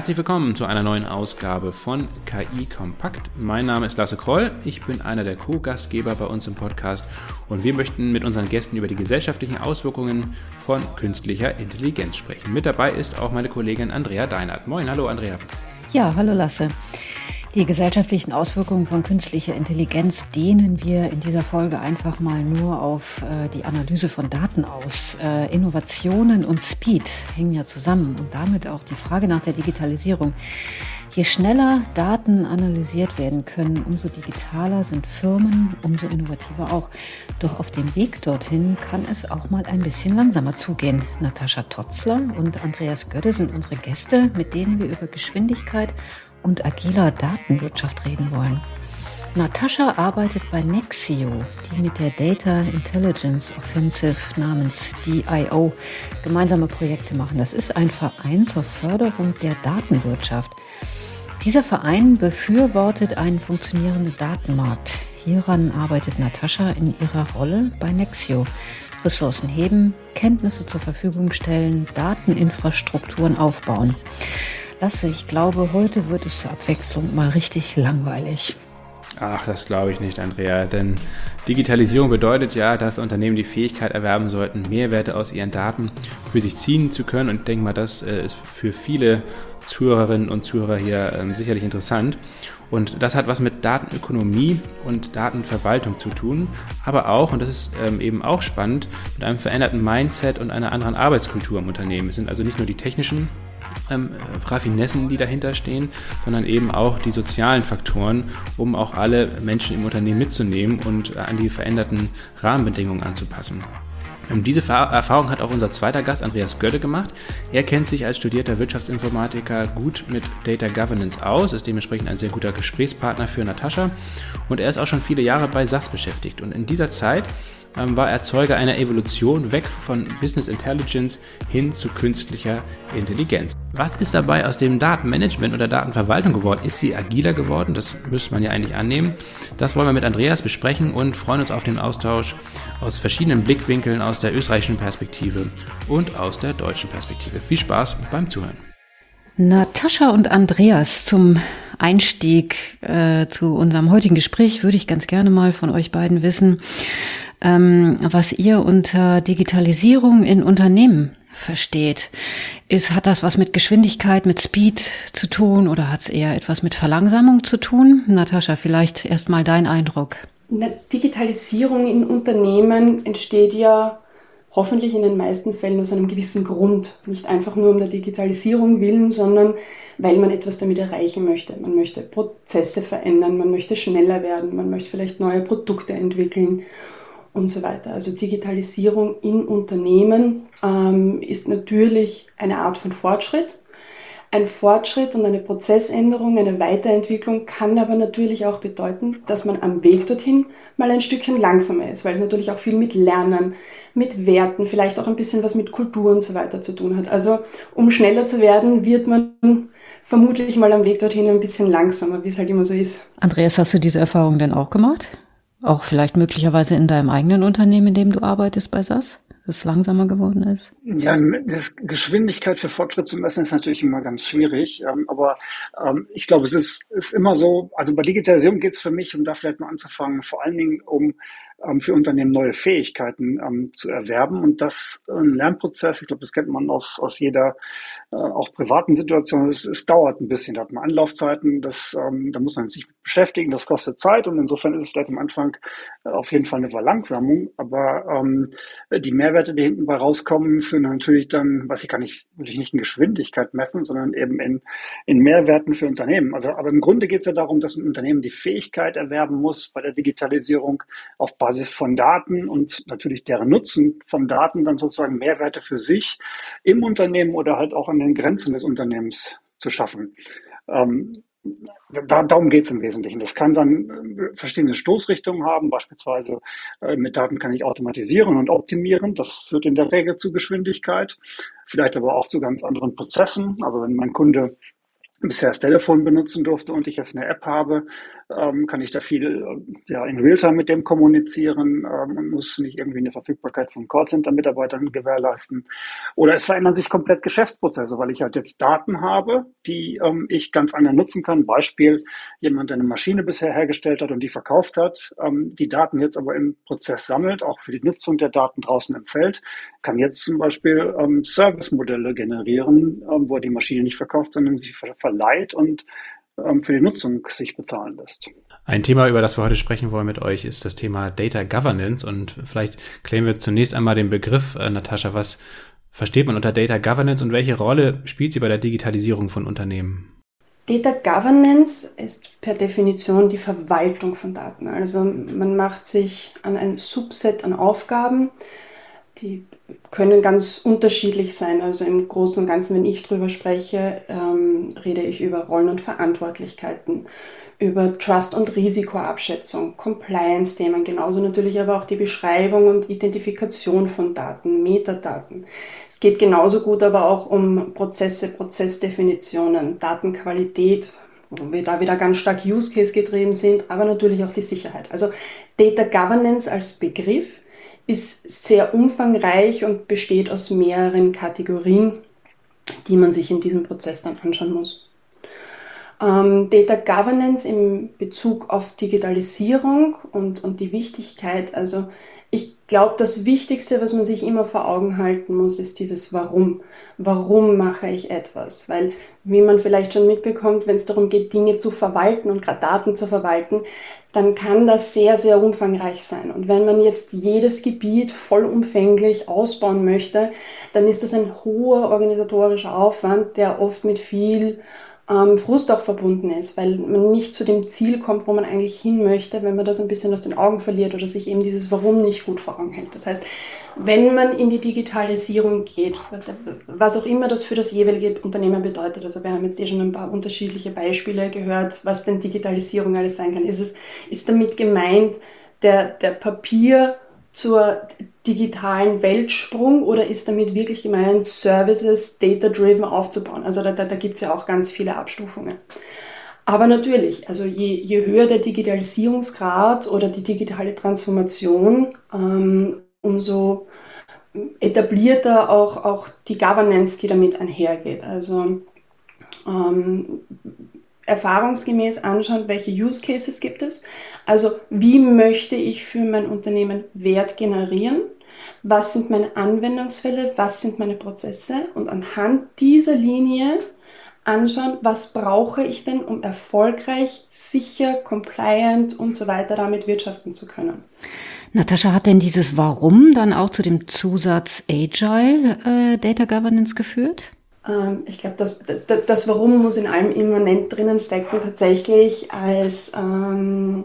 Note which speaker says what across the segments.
Speaker 1: Herzlich willkommen zu einer neuen Ausgabe von KI Kompakt. Mein Name ist Lasse Kroll, ich bin einer der Co-Gastgeber bei uns im Podcast und wir möchten mit unseren Gästen über die gesellschaftlichen Auswirkungen von künstlicher Intelligenz sprechen. Mit dabei ist auch meine Kollegin Andrea Deinert. Moin, hallo Andrea.
Speaker 2: Ja, hallo Lasse. Die gesellschaftlichen Auswirkungen von künstlicher Intelligenz dehnen wir in dieser Folge einfach mal nur auf äh, die Analyse von Daten aus. Äh, Innovationen und Speed hängen ja zusammen und damit auch die Frage nach der Digitalisierung. Je schneller Daten analysiert werden können, umso digitaler sind Firmen, umso innovativer auch. Doch auf dem Weg dorthin kann es auch mal ein bisschen langsamer zugehen. Natascha Totzler und Andreas Gödde sind unsere Gäste, mit denen wir über Geschwindigkeit und agiler Datenwirtschaft reden wollen. Natascha arbeitet bei Nexio, die mit der Data Intelligence Offensive namens DIO gemeinsame Projekte machen. Das ist ein Verein zur Förderung der Datenwirtschaft. Dieser Verein befürwortet einen funktionierenden Datenmarkt. Hieran arbeitet Natascha in ihrer Rolle bei Nexio. Ressourcen heben, Kenntnisse zur Verfügung stellen, Dateninfrastrukturen aufbauen. Lasse, ich glaube, heute wird es zur Abwechslung mal richtig langweilig.
Speaker 1: Ach, das glaube ich nicht, Andrea. Denn Digitalisierung bedeutet ja, dass Unternehmen die Fähigkeit erwerben sollten, Mehrwerte aus ihren Daten für sich ziehen zu können. Und ich denke mal, das äh, ist für viele Zuhörerinnen und Zuhörer hier ähm, sicherlich interessant. Und das hat was mit Datenökonomie und Datenverwaltung zu tun, aber auch, und das ist ähm, eben auch spannend, mit einem veränderten Mindset und einer anderen Arbeitskultur im Unternehmen. Es sind also nicht nur die technischen ähm, Raffinessen, die dahinter stehen, sondern eben auch die sozialen Faktoren, um auch alle Menschen im Unternehmen mitzunehmen und äh, an die veränderten Rahmenbedingungen anzupassen. Und diese Erfahrung hat auch unser zweiter Gast Andreas Gödde gemacht. Er kennt sich als studierter Wirtschaftsinformatiker gut mit Data Governance aus, ist dementsprechend ein sehr guter Gesprächspartner für Natascha und er ist auch schon viele Jahre bei SAS beschäftigt. Und in dieser Zeit ähm, war Erzeuger einer Evolution weg von Business Intelligence hin zu künstlicher Intelligenz. Was ist dabei aus dem Datenmanagement oder Datenverwaltung geworden? Ist sie agiler geworden? Das müsste man ja eigentlich annehmen. Das wollen wir mit Andreas besprechen und freuen uns auf den Austausch aus verschiedenen Blickwinkeln aus der österreichischen Perspektive und aus der deutschen Perspektive. Viel Spaß beim Zuhören.
Speaker 2: Natascha und Andreas, zum Einstieg äh, zu unserem heutigen Gespräch würde ich ganz gerne mal von euch beiden wissen, ähm, was ihr unter Digitalisierung in Unternehmen versteht. Ist, hat das was mit Geschwindigkeit, mit Speed zu tun oder hat es eher etwas mit Verlangsamung zu tun? Natascha, vielleicht erst mal dein Eindruck.
Speaker 3: Eine Digitalisierung in Unternehmen entsteht ja hoffentlich in den meisten Fällen aus einem gewissen Grund. Nicht einfach nur um der Digitalisierung willen, sondern weil man etwas damit erreichen möchte. Man möchte Prozesse verändern, man möchte schneller werden, man möchte vielleicht neue Produkte entwickeln und so weiter. Also Digitalisierung in Unternehmen ähm, ist natürlich eine Art von Fortschritt. Ein Fortschritt und eine Prozessänderung, eine Weiterentwicklung kann aber natürlich auch bedeuten, dass man am Weg dorthin mal ein Stückchen langsamer ist, weil es natürlich auch viel mit Lernen, mit Werten, vielleicht auch ein bisschen was mit Kultur und so weiter zu tun hat. Also um schneller zu werden, wird man vermutlich mal am Weg dorthin ein bisschen langsamer, wie es halt immer so ist.
Speaker 2: Andreas, hast du diese Erfahrung denn auch gemacht? Auch vielleicht möglicherweise in deinem eigenen Unternehmen, in dem du arbeitest bei SAS? es langsamer geworden ist?
Speaker 4: Ja, das Geschwindigkeit für Fortschritt zu messen ist natürlich immer ganz schwierig. Ähm, aber ähm, ich glaube, es ist, ist immer so, also bei Digitalisierung geht es für mich, um da vielleicht mal anzufangen, vor allen Dingen um für Unternehmen neue Fähigkeiten ähm, zu erwerben. Und das äh, ein Lernprozess, ich glaube, das kennt man aus, aus jeder äh, auch privaten Situation. Es, es dauert ein bisschen, da hat man Anlaufzeiten, das, ähm, da muss man sich beschäftigen, das kostet Zeit und insofern ist es vielleicht am Anfang äh, auf jeden Fall eine Verlangsamung. Aber ähm, die Mehrwerte, die hinten bei rauskommen, führen natürlich dann, was ich kann nicht, will ich nicht in Geschwindigkeit messen, sondern eben in, in Mehrwerten für Unternehmen. Also, aber im Grunde geht es ja darum, dass ein Unternehmen die Fähigkeit erwerben muss, bei der Digitalisierung auf Basis Basis von Daten und natürlich deren Nutzen von Daten dann sozusagen Mehrwerte für sich im Unternehmen oder halt auch an den Grenzen des Unternehmens zu schaffen. Ähm, da, darum geht es im Wesentlichen. Das kann dann äh, verschiedene Stoßrichtungen haben. Beispielsweise äh, mit Daten kann ich automatisieren und optimieren. Das führt in der Regel zu Geschwindigkeit. Vielleicht aber auch zu ganz anderen Prozessen. Also wenn mein Kunde bisher das Telefon benutzen durfte und ich jetzt eine App habe, ähm, kann ich da viel ja, in Realtime mit dem kommunizieren ähm, und muss nicht irgendwie eine Verfügbarkeit von Callcenter-Mitarbeitern gewährleisten. Oder es verändern sich komplett Geschäftsprozesse, weil ich halt jetzt Daten habe, die ähm, ich ganz anders nutzen kann. Beispiel, jemand, der eine Maschine bisher hergestellt hat und die verkauft hat, ähm, die Daten jetzt aber im Prozess sammelt, auch für die Nutzung der Daten draußen im Feld, kann jetzt zum Beispiel ähm, Service-Modelle generieren, ähm, wo er die Maschine nicht verkauft, sondern sie ver verleiht und für die Nutzung sich bezahlen lässt.
Speaker 1: Ein Thema, über das wir heute sprechen wollen mit euch, ist das Thema Data Governance. Und vielleicht klären wir zunächst einmal den Begriff, äh, Natascha, was versteht man unter Data Governance und welche Rolle spielt sie bei der Digitalisierung von Unternehmen?
Speaker 3: Data Governance ist per Definition die Verwaltung von Daten. Also man macht sich an ein Subset an Aufgaben, die können ganz unterschiedlich sein. Also im Großen und Ganzen, wenn ich drüber spreche, ähm, rede ich über Rollen und Verantwortlichkeiten, über Trust- und Risikoabschätzung, Compliance-Themen, genauso natürlich aber auch die Beschreibung und Identifikation von Daten, Metadaten. Es geht genauso gut aber auch um Prozesse, Prozessdefinitionen, Datenqualität, wo wir da wieder ganz stark Use Case getrieben sind, aber natürlich auch die Sicherheit. Also Data Governance als Begriff ist sehr umfangreich und besteht aus mehreren Kategorien, die man sich in diesem Prozess dann anschauen muss. Ähm, Data Governance im Bezug auf Digitalisierung und, und die Wichtigkeit, also ich glaube, das Wichtigste, was man sich immer vor Augen halten muss, ist dieses Warum. Warum mache ich etwas? Weil, wie man vielleicht schon mitbekommt, wenn es darum geht, Dinge zu verwalten und gerade Daten zu verwalten, dann kann das sehr, sehr umfangreich sein. Und wenn man jetzt jedes Gebiet vollumfänglich ausbauen möchte, dann ist das ein hoher organisatorischer Aufwand, der oft mit viel ähm, Frust auch verbunden ist, weil man nicht zu dem Ziel kommt, wo man eigentlich hin möchte, wenn man das ein bisschen aus den Augen verliert oder sich eben dieses Warum nicht gut vor Augen hält. Das heißt, wenn man in die Digitalisierung geht, was auch immer das für das jeweilige Unternehmen bedeutet, also wir haben jetzt eh schon ein paar unterschiedliche Beispiele gehört, was denn Digitalisierung alles sein kann, ist es, ist damit gemeint, der, der Papier zur digitalen Weltsprung oder ist damit wirklich gemeint, Services data-driven aufzubauen? Also da, da, da gibt es ja auch ganz viele Abstufungen. Aber natürlich, also je, je höher der Digitalisierungsgrad oder die digitale Transformation, ähm, umso etablierter auch, auch die Governance, die damit einhergeht. Also ähm, erfahrungsgemäß anschauen, welche Use Cases gibt es. Also wie möchte ich für mein Unternehmen Wert generieren? Was sind meine Anwendungsfälle? Was sind meine Prozesse? Und anhand dieser Linie anschauen, was brauche ich denn, um erfolgreich, sicher, compliant und so weiter damit wirtschaften zu können.
Speaker 2: Natascha, hat denn dieses Warum dann auch zu dem Zusatz Agile äh, Data Governance geführt?
Speaker 3: Ähm, ich glaube, das, das Warum muss in allem immanent drinnen stecken, tatsächlich als ähm,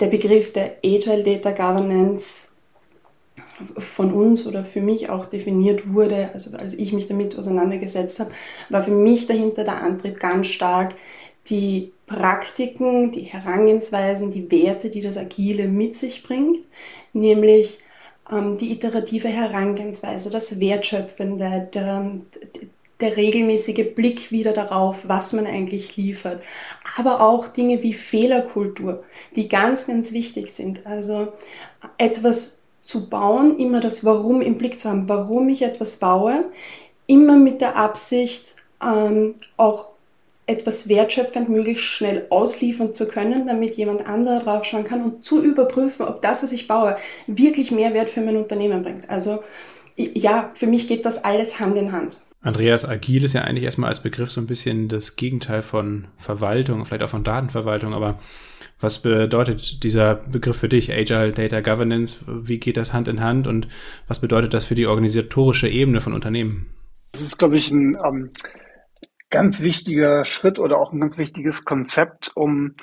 Speaker 3: der Begriff der Agile Data Governance von uns oder für mich auch definiert wurde, also als ich mich damit auseinandergesetzt habe, war für mich dahinter der Antrieb ganz stark, die Praktiken, die Herangehensweisen, die Werte, die das Agile mit sich bringt, nämlich ähm, die iterative Herangehensweise, das Wertschöpfende, der, der regelmäßige Blick wieder darauf, was man eigentlich liefert. Aber auch Dinge wie Fehlerkultur, die ganz, ganz wichtig sind. Also etwas zu bauen, immer das Warum im Blick zu haben, warum ich etwas baue, immer mit der Absicht, ähm, auch etwas wertschöpfend möglichst schnell ausliefern zu können, damit jemand anderer draufschauen kann und zu überprüfen, ob das, was ich baue, wirklich Mehrwert für mein Unternehmen bringt. Also ja, für mich geht das alles Hand in Hand.
Speaker 1: Andreas, agil ist ja eigentlich erstmal als Begriff so ein bisschen das Gegenteil von Verwaltung, vielleicht auch von Datenverwaltung, aber was bedeutet dieser Begriff für dich, Agile Data Governance? Wie geht das Hand in Hand und was bedeutet das für die organisatorische Ebene von Unternehmen?
Speaker 4: Das ist, glaube ich, ein ähm, ganz wichtiger Schritt oder auch ein ganz wichtiges Konzept, um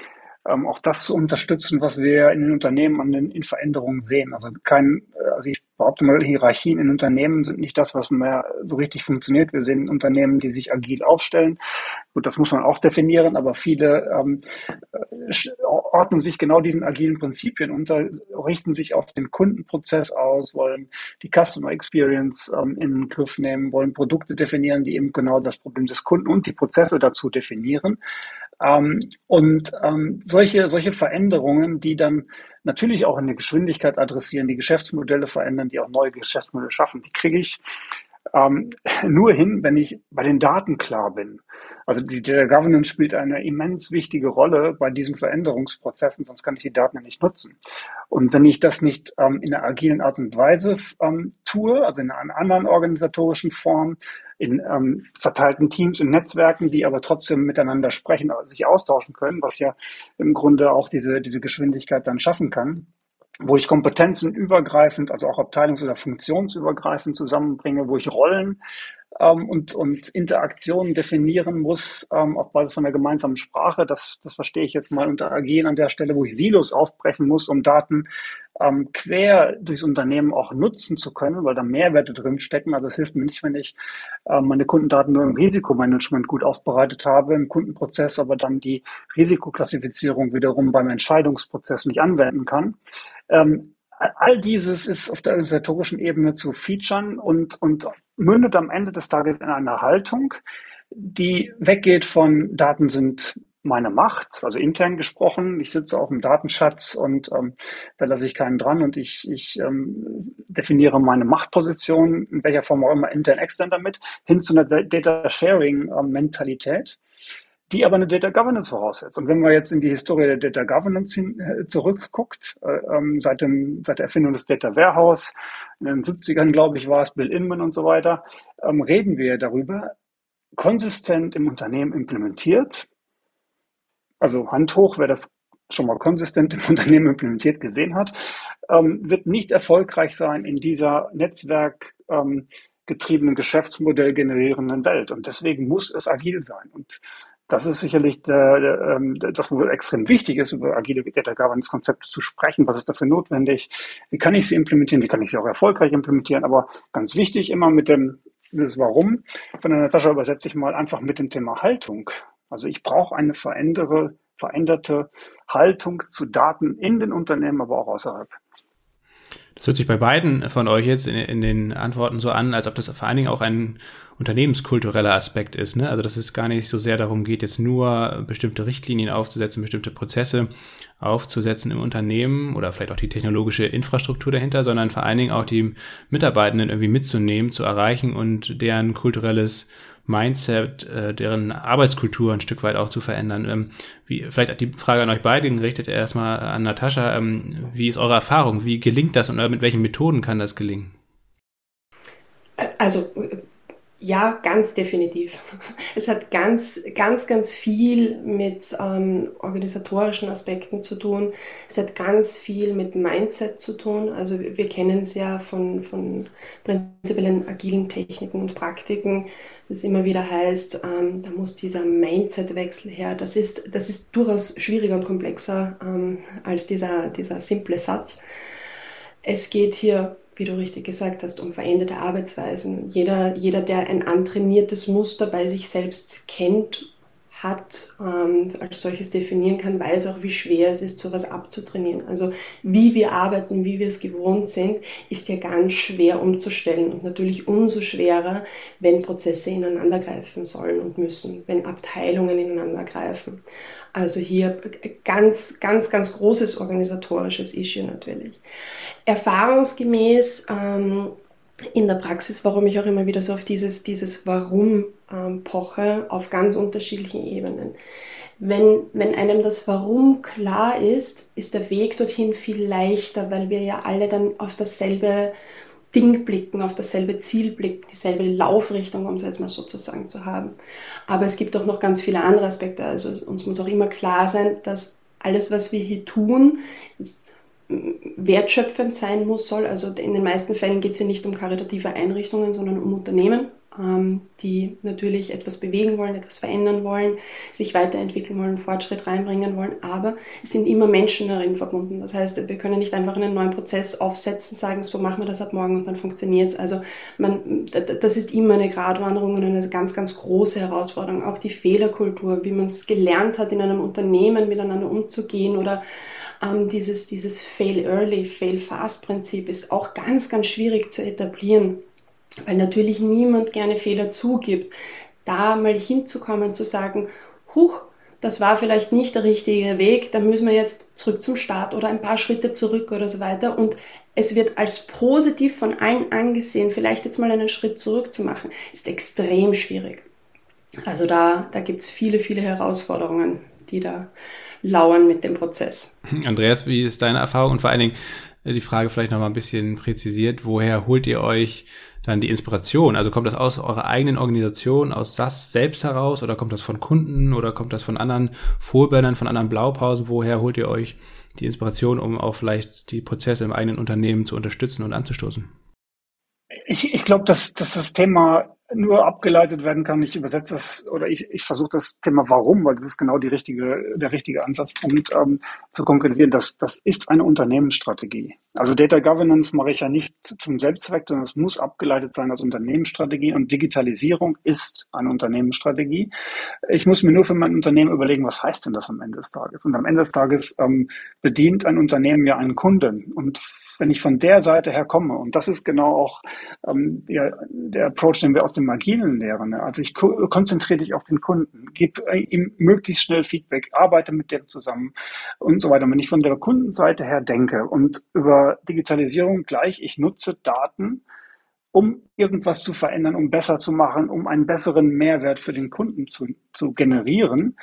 Speaker 4: ähm, auch das zu unterstützen, was wir in den Unternehmen an den in Veränderungen sehen. Also kein, äh, also ich behaupte mal, Hierarchien in Unternehmen sind nicht das, was mehr so richtig funktioniert. Wir sehen Unternehmen, die sich agil aufstellen. Gut, das muss man auch definieren, aber viele ähm, äh, ordnen sich genau diesen agilen Prinzipien unter, richten sich auf den Kundenprozess aus, wollen die Customer Experience ähm, in den Griff nehmen, wollen Produkte definieren, die eben genau das Problem des Kunden und die Prozesse dazu definieren. Ähm, und ähm, solche, solche Veränderungen, die dann natürlich auch in der Geschwindigkeit adressieren, die Geschäftsmodelle verändern, die auch neue Geschäftsmodelle schaffen, die kriege ich ähm, nur hin, wenn ich bei den Daten klar bin. Also die Data Governance spielt eine immens wichtige Rolle bei diesen Veränderungsprozessen, sonst kann ich die Daten ja nicht nutzen. Und wenn ich das nicht ähm, in einer agilen Art und Weise ähm, tue, also in einer anderen organisatorischen Form, in ähm, verteilten Teams, in Netzwerken, die aber trotzdem miteinander sprechen, sich austauschen können, was ja im Grunde auch diese, diese Geschwindigkeit dann schaffen kann, wo ich Kompetenzen übergreifend, also auch abteilungs- oder funktionsübergreifend zusammenbringe, wo ich Rollen ähm, und, und Interaktionen definieren muss ähm, auf Basis von der gemeinsamen Sprache. Das, das verstehe ich jetzt mal unter Agieren an der Stelle, wo ich Silos aufbrechen muss, um Daten ähm, quer durchs Unternehmen auch nutzen zu können, weil da Mehrwerte drin stecken. Also es hilft mir nicht, wenn ich äh, meine Kundendaten nur im Risikomanagement gut aufbereitet habe, im Kundenprozess, aber dann die Risikoklassifizierung wiederum beim Entscheidungsprozess nicht anwenden kann. Ähm, all dieses ist auf der organisatorischen Ebene zu featuren und, und mündet am Ende des Tages in einer Haltung, die weggeht von Daten sind meine Macht, also intern gesprochen. Ich sitze auf dem Datenschatz und ähm, da lasse ich keinen dran und ich, ich ähm, definiere meine Machtposition, in welcher Form auch immer, intern, extern damit, hin zu einer Data Sharing ähm, die aber eine Data Governance voraussetzt. Und wenn man jetzt in die Historie der Data Governance hin, äh, zurückguckt, äh, ähm, seit, dem, seit der Erfindung des Data Warehouse, in den 70ern, glaube ich, war es Bill Inman und so weiter, ähm, reden wir darüber, konsistent im Unternehmen implementiert. Also Hand hoch, wer das schon mal konsistent im Unternehmen implementiert gesehen hat, ähm, wird nicht erfolgreich sein in dieser Netzwerk ähm, getriebenen Geschäftsmodell generierenden Welt. Und deswegen muss es agil sein. Und das ist sicherlich der, der, ähm, das, wo extrem wichtig ist, über agile Data Governance Konzepte zu sprechen. Was ist dafür notwendig? Wie kann ich sie implementieren? Wie kann ich sie auch erfolgreich implementieren? Aber ganz wichtig immer mit dem, das Warum von der Natascha übersetze ich mal einfach mit dem Thema Haltung. Also ich brauche eine verändere, veränderte Haltung zu Daten in den Unternehmen, aber auch außerhalb.
Speaker 1: Das hört sich bei beiden von euch jetzt in, in, den Antworten so an, als ob das vor allen Dingen auch ein unternehmenskultureller Aspekt ist. Ne? Also dass es gar nicht so sehr darum geht, jetzt nur bestimmte Richtlinien aufzusetzen, bestimmte Prozesse aufzusetzen im Unternehmen oder vielleicht auch die technologische Infrastruktur dahinter, sondern vor allen Dingen auch die Mitarbeitenden irgendwie mitzunehmen, zu erreichen und deren kulturelles Mindset, äh, deren Arbeitskultur ein Stück weit auch zu verändern. Ähm, wie, vielleicht die Frage an euch beide gerichtet erstmal an Natascha. Ähm, wie ist eure Erfahrung? Wie gelingt das und mit welchen Methoden kann das gelingen?
Speaker 3: Also ja, ganz definitiv. Es hat ganz, ganz, ganz viel mit ähm, organisatorischen Aspekten zu tun. Es hat ganz viel mit Mindset zu tun. Also wir kennen es ja von, von prinzipiellen agilen Techniken und Praktiken, das immer wieder heißt, ähm, da muss dieser Mindset-Wechsel her. Das ist, das ist durchaus schwieriger und komplexer ähm, als dieser, dieser simple Satz. Es geht hier wie du richtig gesagt hast, um veränderte Arbeitsweisen. Jeder, jeder, der ein antrainiertes Muster bei sich selbst kennt, hat, ähm, als solches definieren kann, weiß auch, wie schwer es ist, sowas abzutrainieren. Also wie wir arbeiten, wie wir es gewohnt sind, ist ja ganz schwer umzustellen und natürlich umso schwerer, wenn Prozesse ineinandergreifen sollen und müssen, wenn Abteilungen ineinandergreifen. Also hier ganz, ganz, ganz großes organisatorisches Issue natürlich. Erfahrungsgemäß ähm, in der Praxis, warum ich auch immer wieder so auf dieses, dieses Warum ähm, poche, auf ganz unterschiedlichen Ebenen. Wenn, wenn einem das Warum klar ist, ist der Weg dorthin viel leichter, weil wir ja alle dann auf dasselbe Ding blicken, auf dasselbe Ziel blicken, dieselbe Laufrichtung, um es jetzt mal sozusagen zu haben. Aber es gibt auch noch ganz viele andere Aspekte. Also uns muss auch immer klar sein, dass alles, was wir hier tun, wertschöpfend sein muss, soll. Also in den meisten Fällen geht es hier nicht um karitative Einrichtungen, sondern um Unternehmen, ähm, die natürlich etwas bewegen wollen, etwas verändern wollen, sich weiterentwickeln wollen, Fortschritt reinbringen wollen. Aber es sind immer Menschen darin verbunden. Das heißt, wir können nicht einfach einen neuen Prozess aufsetzen, sagen, so machen wir das ab morgen und dann funktioniert es. Also man, das ist immer eine Gratwanderung und eine ganz, ganz große Herausforderung. Auch die Fehlerkultur, wie man es gelernt hat, in einem Unternehmen miteinander umzugehen oder ähm, dieses, dieses Fail Early, Fail Fast Prinzip ist auch ganz, ganz schwierig zu etablieren, weil natürlich niemand gerne Fehler zugibt. Da mal hinzukommen, zu sagen, huch, das war vielleicht nicht der richtige Weg, da müssen wir jetzt zurück zum Start oder ein paar Schritte zurück oder so weiter. Und es wird als positiv von allen angesehen, vielleicht jetzt mal einen Schritt zurück zu machen, ist extrem schwierig. Also da, da gibt es viele, viele Herausforderungen, die da lauern mit dem Prozess.
Speaker 1: Andreas, wie ist deine Erfahrung und vor allen Dingen äh, die Frage vielleicht noch mal ein bisschen präzisiert, woher holt ihr euch dann die Inspiration? Also kommt das aus eurer eigenen Organisation, aus SAS selbst heraus oder kommt das von Kunden oder kommt das von anderen Vorbildern, von anderen Blaupausen? Woher holt ihr euch die Inspiration, um auch vielleicht die Prozesse im eigenen Unternehmen zu unterstützen und anzustoßen?
Speaker 4: Ich, ich glaube, dass, dass das Thema nur abgeleitet werden kann. Ich übersetze das oder ich, ich versuche das Thema Warum, weil das ist genau die richtige, der richtige Ansatzpunkt ähm, zu konkretisieren. Das, das ist eine Unternehmensstrategie. Also Data Governance mache ich ja nicht zum Selbstzweck, sondern es muss abgeleitet sein als Unternehmensstrategie und Digitalisierung ist eine Unternehmensstrategie. Ich muss mir nur für mein Unternehmen überlegen, was heißt denn das am Ende des Tages? Und am Ende des Tages ähm, bedient ein Unternehmen ja einen Kunden und wenn ich von der Seite her komme, und das ist genau auch ähm, der, der Approach, den wir aus dem Agilen lehren. Ne? Also ich ko konzentriere dich auf den Kunden, gib ihm möglichst schnell Feedback, arbeite mit dem zusammen und so weiter. Wenn ich von der Kundenseite her denke und über Digitalisierung gleich, ich nutze Daten, um irgendwas zu verändern, um besser zu machen, um einen besseren Mehrwert für den Kunden zu, zu generieren,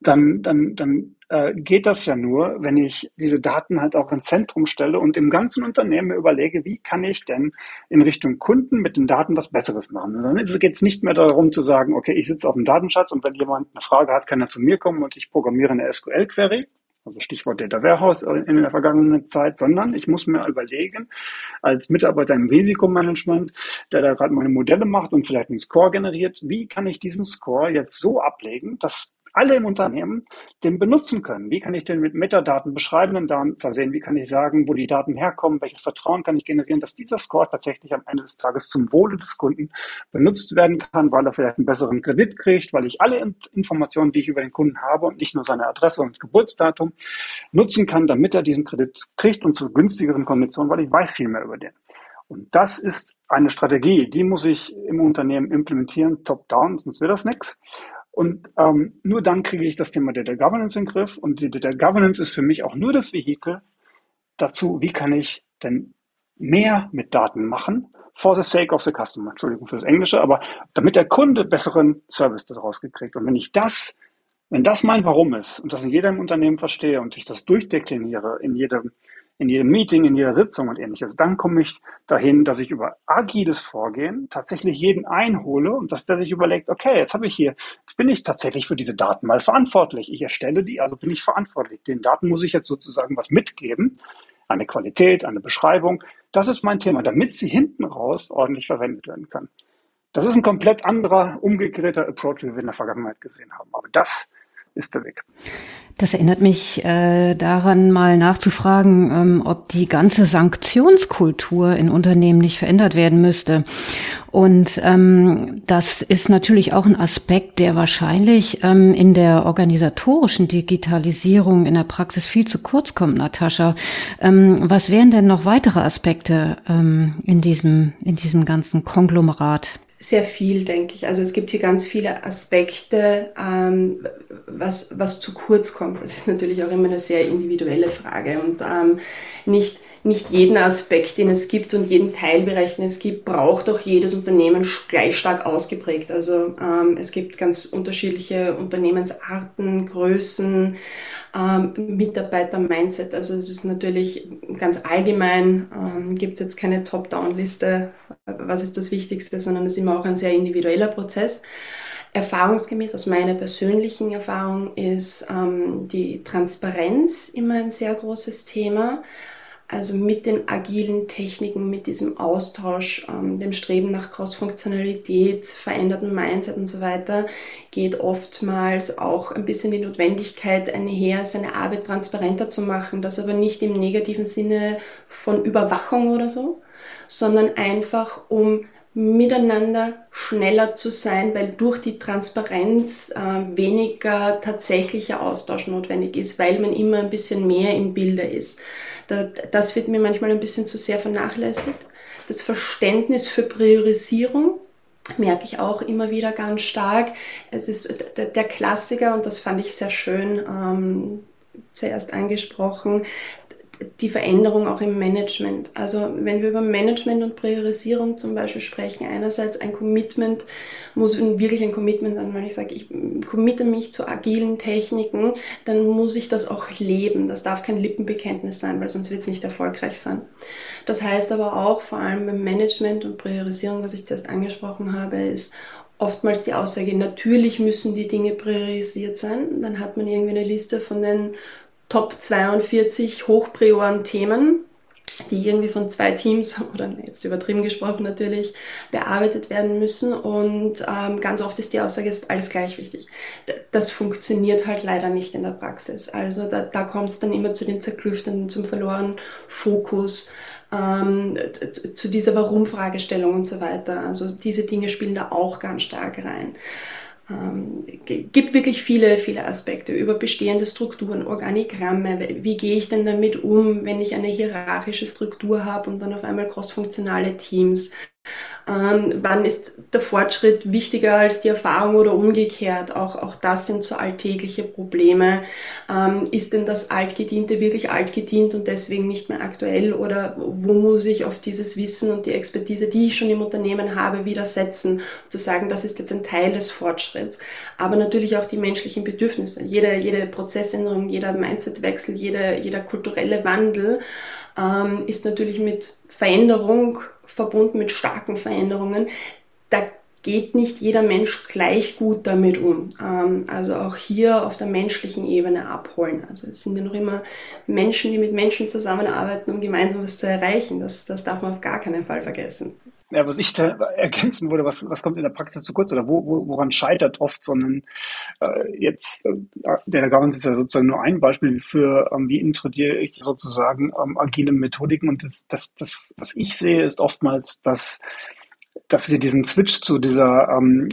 Speaker 4: dann, dann, dann äh, geht das ja nur, wenn ich diese Daten halt auch ins Zentrum stelle und im ganzen Unternehmen überlege, wie kann ich denn in Richtung Kunden mit den Daten was Besseres machen. Und dann geht es nicht mehr darum zu sagen, okay, ich sitze auf dem Datenschatz und wenn jemand eine Frage hat, kann er zu mir kommen und ich programmiere eine SQL-Query. Also Stichwort Data Warehouse in der vergangenen Zeit, sondern ich muss mir überlegen, als Mitarbeiter im Risikomanagement, der da gerade meine Modelle macht und vielleicht einen Score generiert, wie kann ich diesen Score jetzt so ablegen, dass alle im Unternehmen den benutzen können. Wie kann ich den mit Metadaten, beschreibenden Daten versehen? Wie kann ich sagen, wo die Daten herkommen? Welches Vertrauen kann ich generieren, dass dieser Score tatsächlich am Ende des Tages zum Wohle des Kunden benutzt werden kann, weil er vielleicht einen besseren Kredit kriegt, weil ich alle Informationen, die ich über den Kunden habe und nicht nur seine Adresse und Geburtsdatum nutzen kann, damit er diesen Kredit kriegt und zu günstigeren Konditionen, weil ich weiß viel mehr über den. Und das ist eine Strategie, die muss ich im Unternehmen implementieren, top-down, sonst wird das nichts. Und ähm, nur dann kriege ich das Thema Data Governance in den Griff. Und die Data Governance ist für mich auch nur das Vehikel dazu, wie kann ich denn mehr mit Daten machen, for the sake of the customer, Entschuldigung für das Englische, aber damit der Kunde besseren Service daraus gekriegt. Und wenn ich das, wenn das mein Warum ist und das in jedem Unternehmen verstehe und ich das durchdekliniere in jedem in jedem Meeting, in jeder Sitzung und ähnliches. Dann komme ich dahin, dass ich über agiles Vorgehen tatsächlich jeden einhole und dass der sich überlegt, okay, jetzt habe ich hier, jetzt bin ich tatsächlich für diese Daten mal verantwortlich. Ich erstelle die, also bin ich verantwortlich. Den Daten muss ich jetzt sozusagen was mitgeben, eine Qualität, eine Beschreibung. Das ist mein Thema, damit sie hinten raus ordentlich verwendet werden kann. Das ist ein komplett anderer, umgekehrter Approach, wie wir in der Vergangenheit gesehen haben. Aber das ist der Weg.
Speaker 2: Das erinnert mich äh, daran, mal nachzufragen, ähm, ob die ganze Sanktionskultur in Unternehmen nicht verändert werden müsste. Und ähm, das ist natürlich auch ein Aspekt, der wahrscheinlich ähm, in der organisatorischen Digitalisierung in der Praxis viel zu kurz kommt, Natascha. Ähm, was wären denn noch weitere Aspekte ähm, in diesem in diesem ganzen Konglomerat?
Speaker 3: Sehr viel, denke ich. Also es gibt hier ganz viele Aspekte, ähm, was, was zu kurz kommt. Das ist natürlich auch immer eine sehr individuelle Frage und ähm, nicht nicht jeden Aspekt, den es gibt und jeden Teilbereich, den es gibt, braucht auch jedes Unternehmen gleich stark ausgeprägt. Also ähm, es gibt ganz unterschiedliche Unternehmensarten, Größen, ähm, Mitarbeiter-Mindset. Also es ist natürlich ganz allgemein, ähm, gibt es jetzt keine Top-Down-Liste, was ist das Wichtigste, sondern es ist immer auch ein sehr individueller Prozess. Erfahrungsgemäß aus meiner persönlichen Erfahrung ist ähm, die Transparenz immer ein sehr großes Thema. Also mit den agilen Techniken, mit diesem Austausch, ähm, dem Streben nach Cross-Funktionalität, veränderten Mindset und so weiter, geht oftmals auch ein bisschen die Notwendigkeit einher, seine Arbeit transparenter zu machen. Das aber nicht im negativen Sinne von Überwachung oder so, sondern einfach um miteinander schneller zu sein, weil durch die Transparenz äh, weniger tatsächlicher Austausch notwendig ist, weil man immer ein bisschen mehr im Bilde ist. Das wird mir manchmal ein bisschen zu sehr vernachlässigt. Das Verständnis für Priorisierung, merke ich auch immer wieder ganz stark. Es ist der Klassiker und das fand ich sehr schön ähm, zuerst angesprochen, die Veränderung auch im Management. Also wenn wir über Management und Priorisierung zum Beispiel sprechen, einerseits ein Commitment muss wirklich ein Commitment sein, wenn ich sage, ich committe mich zu agilen Techniken, dann muss ich das auch leben. Das darf kein Lippenbekenntnis sein, weil sonst wird es nicht erfolgreich sein. Das heißt aber auch, vor allem beim Management und Priorisierung, was ich zuerst angesprochen habe, ist oftmals die Aussage, natürlich müssen die Dinge priorisiert sein. Dann hat man irgendwie eine Liste von den Top 42 hochprioren Themen, die irgendwie von zwei Teams oder jetzt übertrieben gesprochen natürlich bearbeitet werden müssen und ähm, ganz oft ist die Aussage ist alles gleich wichtig. Das funktioniert halt leider nicht in der Praxis. Also da, da kommt es dann immer zu den Zerklüftenden, zum verlorenen Fokus, ähm, zu dieser Warum-Fragestellung und so weiter. Also diese Dinge spielen da auch ganz stark rein ähm, gibt wirklich viele, viele Aspekte über bestehende Strukturen, Organigramme. Wie gehe ich denn damit um, wenn ich eine hierarchische Struktur habe und dann auf einmal crossfunktionale Teams? Ähm, wann ist der Fortschritt wichtiger als die Erfahrung oder umgekehrt? Auch, auch das sind so alltägliche Probleme. Ähm, ist denn das Altgediente wirklich altgedient und deswegen nicht mehr aktuell? Oder wo muss ich auf dieses Wissen und die Expertise, die ich schon im Unternehmen habe, wieder setzen? Um zu sagen, das ist jetzt ein Teil des Fortschritts. Aber natürlich auch die menschlichen Bedürfnisse. Jede, jede Prozessänderung, jeder Mindsetwechsel, jeder, jeder kulturelle Wandel ähm, ist natürlich mit Veränderung verbunden mit starken Veränderungen. Da geht nicht jeder Mensch gleich gut damit um. Ähm, also auch hier auf der menschlichen Ebene abholen. Also es sind ja noch immer Menschen, die mit Menschen zusammenarbeiten, um gemeinsam was zu erreichen. Das, das darf man auf gar keinen Fall vergessen.
Speaker 4: Ja, was ich da ergänzen würde, was, was kommt in der Praxis zu kurz oder wo, wo, woran scheitert oft so ein, äh, jetzt, äh, der Governance ist ja sozusagen nur ein Beispiel für, ähm, wie introduziere ich sozusagen ähm, agile Methodiken und das, das, das, was ich sehe, ist oftmals, dass dass wir diesen Switch zu dieser ähm,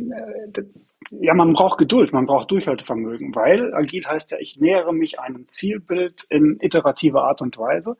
Speaker 4: ja, man braucht Geduld, man braucht Durchhaltevermögen, weil agil heißt ja, ich nähere mich einem Zielbild in iterativer Art und Weise.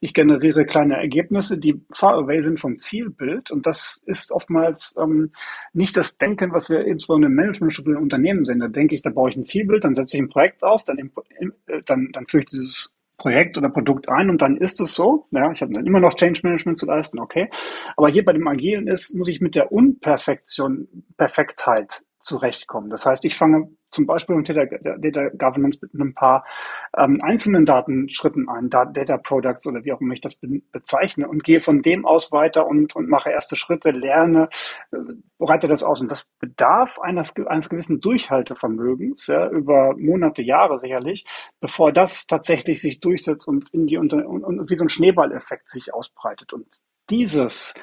Speaker 4: Ich generiere kleine Ergebnisse, die far away sind vom Zielbild und das ist oftmals ähm, nicht das Denken, was wir insbesondere im Managementstruktur in Unternehmen sehen. Da denke ich, da baue ich ein Zielbild, dann setze ich ein Projekt auf, dann, äh, dann, dann führe ich dieses Projekt oder Produkt ein und dann ist es so. Ja, ich habe dann immer noch Change Management zu leisten, okay. Aber hier bei dem Agilen ist, muss ich mit der Unperfektion, Perfektheit zurechtkommen. Das heißt, ich fange zum Beispiel unter der Data Governance mit ein paar ähm, einzelnen Datenschritten ein, Data Products oder wie auch immer ich das be bezeichne und gehe von dem aus weiter und, und mache erste Schritte, lerne, äh, bereite das aus. Und das bedarf eines, eines gewissen Durchhaltevermögens ja, über Monate, Jahre sicherlich, bevor das tatsächlich sich durchsetzt und in die Unter und, und wie so ein Schneeballeffekt sich ausbreitet. Und dieses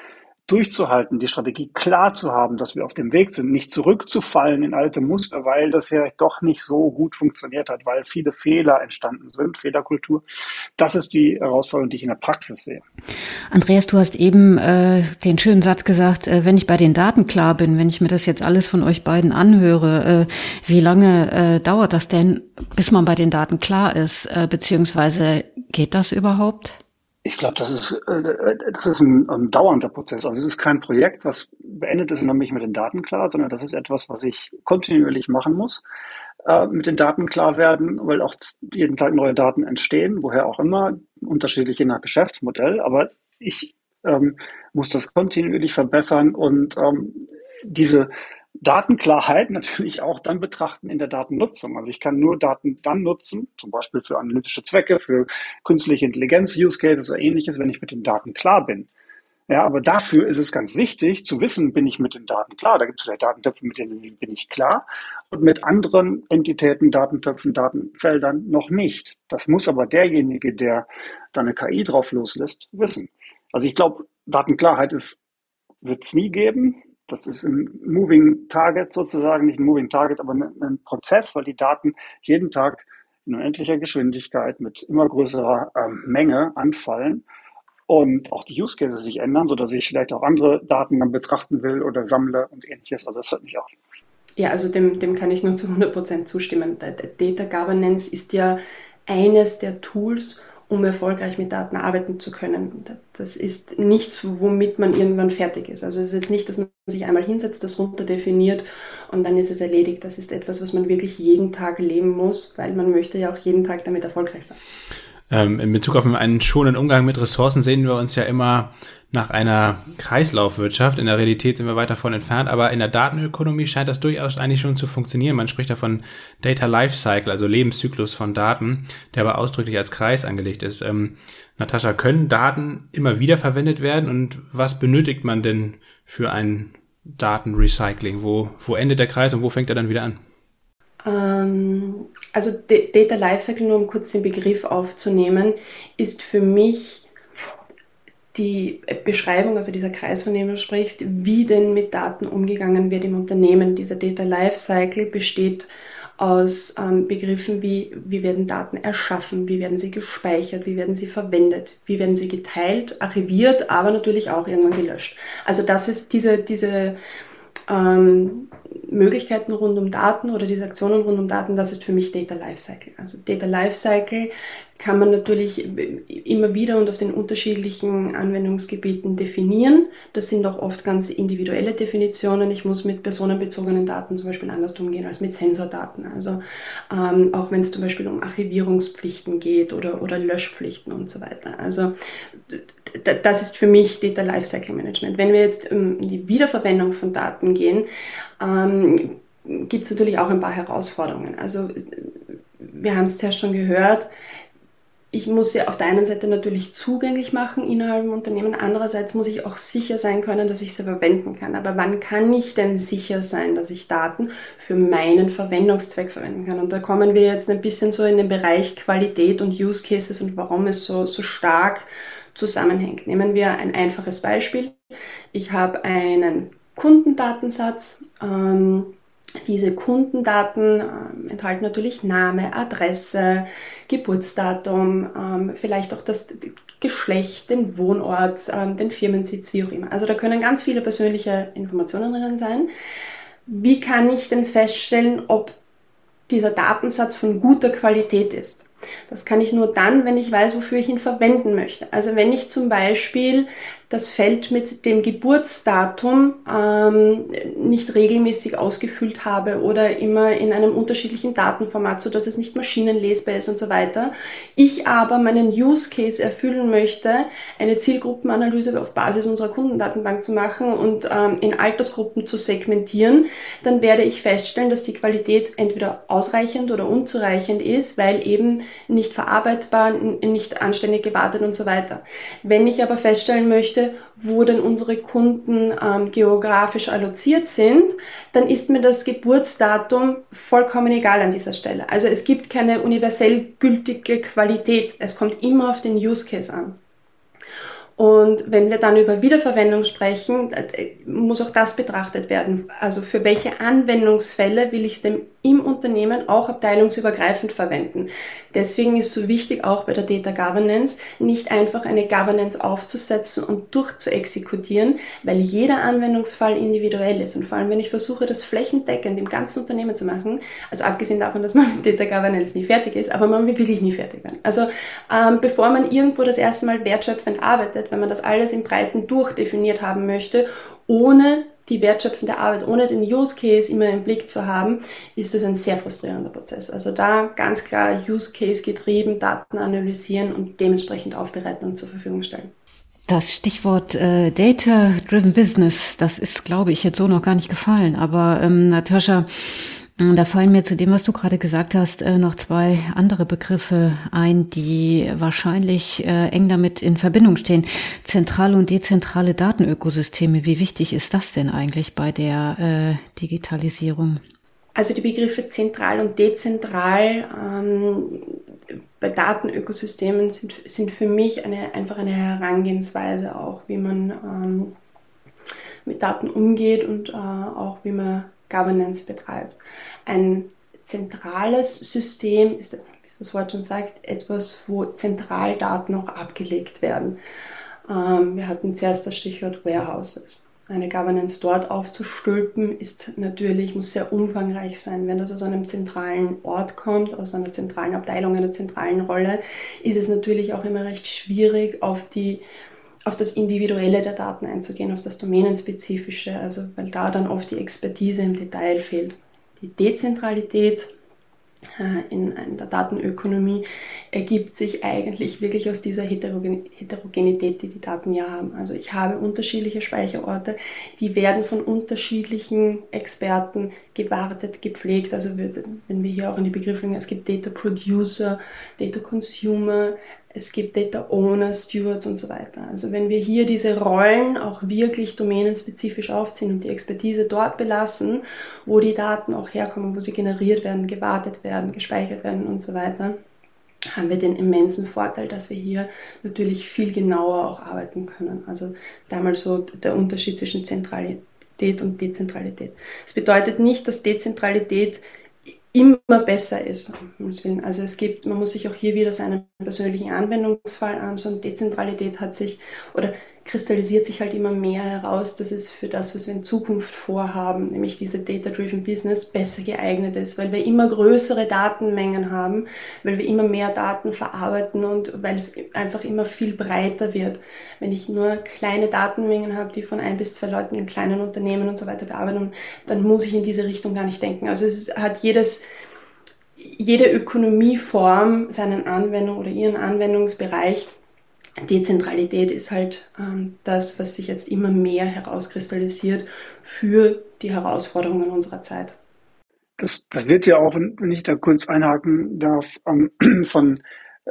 Speaker 4: durchzuhalten, die Strategie klar zu haben, dass wir auf dem Weg sind, nicht zurückzufallen in alte Muster, weil das ja doch nicht so gut funktioniert hat, weil viele Fehler entstanden sind, Fehlerkultur. Das ist die Herausforderung, die ich in der Praxis sehe.
Speaker 2: Andreas, du hast eben äh, den schönen Satz gesagt, äh, wenn ich bei den Daten klar bin, wenn ich mir das jetzt alles von euch beiden anhöre, äh, wie lange äh, dauert das denn, bis man bei den Daten klar ist, äh, beziehungsweise geht das überhaupt?
Speaker 4: Ich glaube, das ist, äh, das ist ein, ein, dauernder Prozess. Also es ist kein Projekt, was beendet ist und dann bin ich mit den Daten klar, sondern das ist etwas, was ich kontinuierlich machen muss, äh, mit den Daten klar werden, weil auch jeden Tag neue Daten entstehen, woher auch immer, unterschiedlich je nach Geschäftsmodell. Aber ich ähm, muss das kontinuierlich verbessern und ähm, diese Datenklarheit natürlich auch dann betrachten in der Datennutzung. Also ich kann nur Daten dann nutzen, zum Beispiel für analytische Zwecke, für künstliche Intelligenz, Use Cases oder ähnliches, wenn ich mit den Daten klar bin. Ja, aber dafür ist es ganz wichtig zu wissen, bin ich mit den Daten klar. Da gibt es vielleicht Datentöpfe, mit denen bin ich klar und mit anderen Entitäten, Datentöpfen, Datenfeldern noch nicht. Das muss aber derjenige, der da eine KI drauf loslässt, wissen. Also ich glaube, Datenklarheit wird es nie geben. Das ist ein Moving Target sozusagen, nicht ein Moving Target, aber ein, Prozess, weil die Daten jeden Tag in unendlicher Geschwindigkeit mit immer größerer ähm, Menge anfallen und auch die Use Cases sich ändern, sodass ich vielleicht auch andere Daten dann betrachten will oder sammle und ähnliches. Also das hört mich auch.
Speaker 3: Ja, also dem, dem kann ich nur zu 100% zustimmen. Data Governance ist ja eines der Tools, um erfolgreich mit Daten arbeiten zu können. Das ist nichts, womit man irgendwann fertig ist. Also es ist jetzt nicht, dass man sich einmal hinsetzt, das runterdefiniert und dann ist es erledigt. Das ist etwas, was man wirklich jeden Tag leben muss, weil man möchte ja auch jeden Tag damit erfolgreich sein.
Speaker 1: Ähm, in Bezug auf einen schonenden Umgang mit Ressourcen sehen wir uns ja immer nach einer Kreislaufwirtschaft. In der Realität sind wir weit davon entfernt, aber in der Datenökonomie scheint das durchaus eigentlich schon zu funktionieren. Man spricht davon Data Lifecycle, also Lebenszyklus von Daten, der aber ausdrücklich als Kreis angelegt ist. Ähm, Natascha, können Daten immer wieder verwendet werden und was benötigt man denn für ein Datenrecycling? Wo, wo endet der Kreis und wo fängt er dann wieder an?
Speaker 3: Ähm, also Data Lifecycle, nur um kurz den Begriff aufzunehmen, ist für mich die Beschreibung, also dieser Kreis, von dem du sprichst, wie denn mit Daten umgegangen wird im Unternehmen. Dieser Data Lifecycle besteht aus ähm, Begriffen wie, wie werden Daten erschaffen, wie werden sie gespeichert, wie werden sie verwendet, wie werden sie geteilt, archiviert, aber natürlich auch irgendwann gelöscht. Also das ist diese, diese ähm, Möglichkeiten rund um Daten oder diese Aktionen rund um Daten, das ist für mich Data Lifecycle. Also Data Lifecycle kann man natürlich immer wieder und auf den unterschiedlichen Anwendungsgebieten definieren. Das sind auch oft ganz individuelle Definitionen. Ich muss mit personenbezogenen Daten zum Beispiel anders umgehen als mit Sensordaten. Also ähm, auch wenn es zum Beispiel um Archivierungspflichten geht oder, oder Löschpflichten und so weiter. Also das ist für mich Data Lifecycle Management. Wenn wir jetzt in die Wiederverwendung von Daten gehen, ähm, gibt es natürlich auch ein paar Herausforderungen. Also wir haben es zuerst schon gehört, ich muss sie auf der einen Seite natürlich zugänglich machen innerhalb im Unternehmen, andererseits muss ich auch sicher sein können, dass ich sie verwenden kann. Aber wann kann ich denn sicher sein, dass ich Daten für meinen Verwendungszweck verwenden kann? Und da kommen wir jetzt ein bisschen so in den Bereich Qualität und Use Cases und warum es so, so stark zusammenhängt. Nehmen wir ein einfaches Beispiel. Ich habe einen Kundendatensatz. Ähm, diese Kundendaten äh, enthalten natürlich Name, Adresse, Geburtsdatum, ähm, vielleicht auch das Geschlecht, den Wohnort, ähm, den Firmensitz, wie auch immer. Also da können ganz viele persönliche Informationen drin sein. Wie kann ich denn feststellen, ob dieser Datensatz von guter Qualität ist? Das kann ich nur dann, wenn ich weiß, wofür ich ihn verwenden möchte. Also wenn ich zum Beispiel das Feld mit dem Geburtsdatum ähm, nicht regelmäßig ausgefüllt habe oder immer in einem unterschiedlichen Datenformat, so dass es nicht maschinenlesbar ist und so weiter. Ich aber meinen Use Case erfüllen möchte, eine Zielgruppenanalyse auf Basis unserer Kundendatenbank zu machen und ähm, in Altersgruppen zu segmentieren, dann werde ich feststellen, dass die Qualität entweder ausreichend oder unzureichend ist, weil eben nicht verarbeitbar, nicht anständig gewartet und so weiter. Wenn ich aber feststellen möchte, wo denn unsere Kunden ähm, geografisch alloziert sind, dann ist mir das Geburtsdatum vollkommen egal an dieser Stelle. Also es gibt keine universell gültige Qualität. Es kommt immer auf den Use Case an. Und wenn wir dann über Wiederverwendung sprechen, äh, muss auch das betrachtet werden. Also für welche Anwendungsfälle will ich es dem im Unternehmen auch abteilungsübergreifend verwenden. Deswegen ist so wichtig auch bei der Data Governance nicht einfach eine Governance aufzusetzen und durchzuexekutieren, weil jeder Anwendungsfall individuell ist. Und vor allem, wenn ich versuche, das flächendeckend im ganzen Unternehmen zu machen, also abgesehen davon, dass man mit Data Governance nie fertig ist, aber man will wirklich nie fertig werden. Also ähm, bevor man irgendwo das erste Mal wertschöpfend arbeitet, wenn man das alles im Breiten durchdefiniert haben möchte, ohne die wertschöpfende Arbeit ohne den Use Case immer im Blick zu haben, ist das ein sehr frustrierender Prozess. Also da ganz klar Use Case getrieben, Daten analysieren und dementsprechend aufbereiten und zur Verfügung stellen.
Speaker 2: Das Stichwort äh, Data-Driven Business, das ist, glaube ich, jetzt so noch gar nicht gefallen. Aber ähm, Natascha, da fallen mir zu dem, was du gerade gesagt hast, äh, noch zwei andere Begriffe ein, die wahrscheinlich äh, eng damit in Verbindung stehen. Zentrale und dezentrale Datenökosysteme. Wie wichtig ist das denn eigentlich bei der äh, Digitalisierung?
Speaker 3: Also die Begriffe zentral und dezentral ähm, bei Datenökosystemen sind, sind für mich eine, einfach eine Herangehensweise auch, wie man ähm, mit Daten umgeht und äh, auch wie man Governance betreibt. Ein zentrales System ist, wie das Wort schon sagt, etwas, wo Zentraldaten auch abgelegt werden. Ähm, wir hatten zuerst das Stichwort Warehouses. eine Governance dort aufzustülpen, ist natürlich, muss sehr umfangreich sein. Wenn das aus einem zentralen Ort kommt, aus einer zentralen Abteilung, einer zentralen Rolle, ist es natürlich auch immer recht schwierig, auf die auf das Individuelle der Daten einzugehen, auf das Domänenspezifische, also weil da dann oft die Expertise im Detail fehlt. Die Dezentralität äh, in, der Datenökonomie ergibt sich eigentlich wirklich aus dieser Heterogenität, die die Daten ja haben. Also ich habe unterschiedliche Speicherorte, die werden von unterschiedlichen Experten gewartet, gepflegt. Also wenn wir hier auch in die Begriffe gehen, es gibt Data Producer, Data Consumer, es gibt Data Owner, Stewards und so weiter. Also wenn wir hier diese Rollen auch wirklich domänenspezifisch aufziehen und die Expertise dort belassen, wo die Daten auch herkommen, wo sie generiert werden, gewartet werden, gespeichert werden und so weiter, haben wir den immensen Vorteil, dass wir hier natürlich viel genauer auch arbeiten können. Also damals so der Unterschied zwischen Zentralität und Dezentralität. Es bedeutet nicht, dass Dezentralität immer besser ist. Also es gibt, man muss sich auch hier wieder seinen persönlichen Anwendungsfall anschauen. Dezentralität hat sich oder kristallisiert sich halt immer mehr heraus, dass es für das, was wir in Zukunft vorhaben, nämlich diese Data-Driven Business, besser geeignet ist, weil wir immer größere Datenmengen haben, weil wir immer mehr Daten verarbeiten und weil es einfach immer viel breiter wird. Wenn ich nur kleine Datenmengen habe, die von ein bis zwei Leuten in kleinen Unternehmen und so weiter bearbeiten, dann muss ich in diese Richtung gar nicht denken. Also es hat jedes jede Ökonomieform seinen Anwendung oder ihren Anwendungsbereich. Dezentralität ist halt ähm, das, was sich jetzt immer mehr herauskristallisiert für die Herausforderungen unserer Zeit.
Speaker 4: Das, das wird ja auch, wenn ich da kurz einhaken darf, ähm, von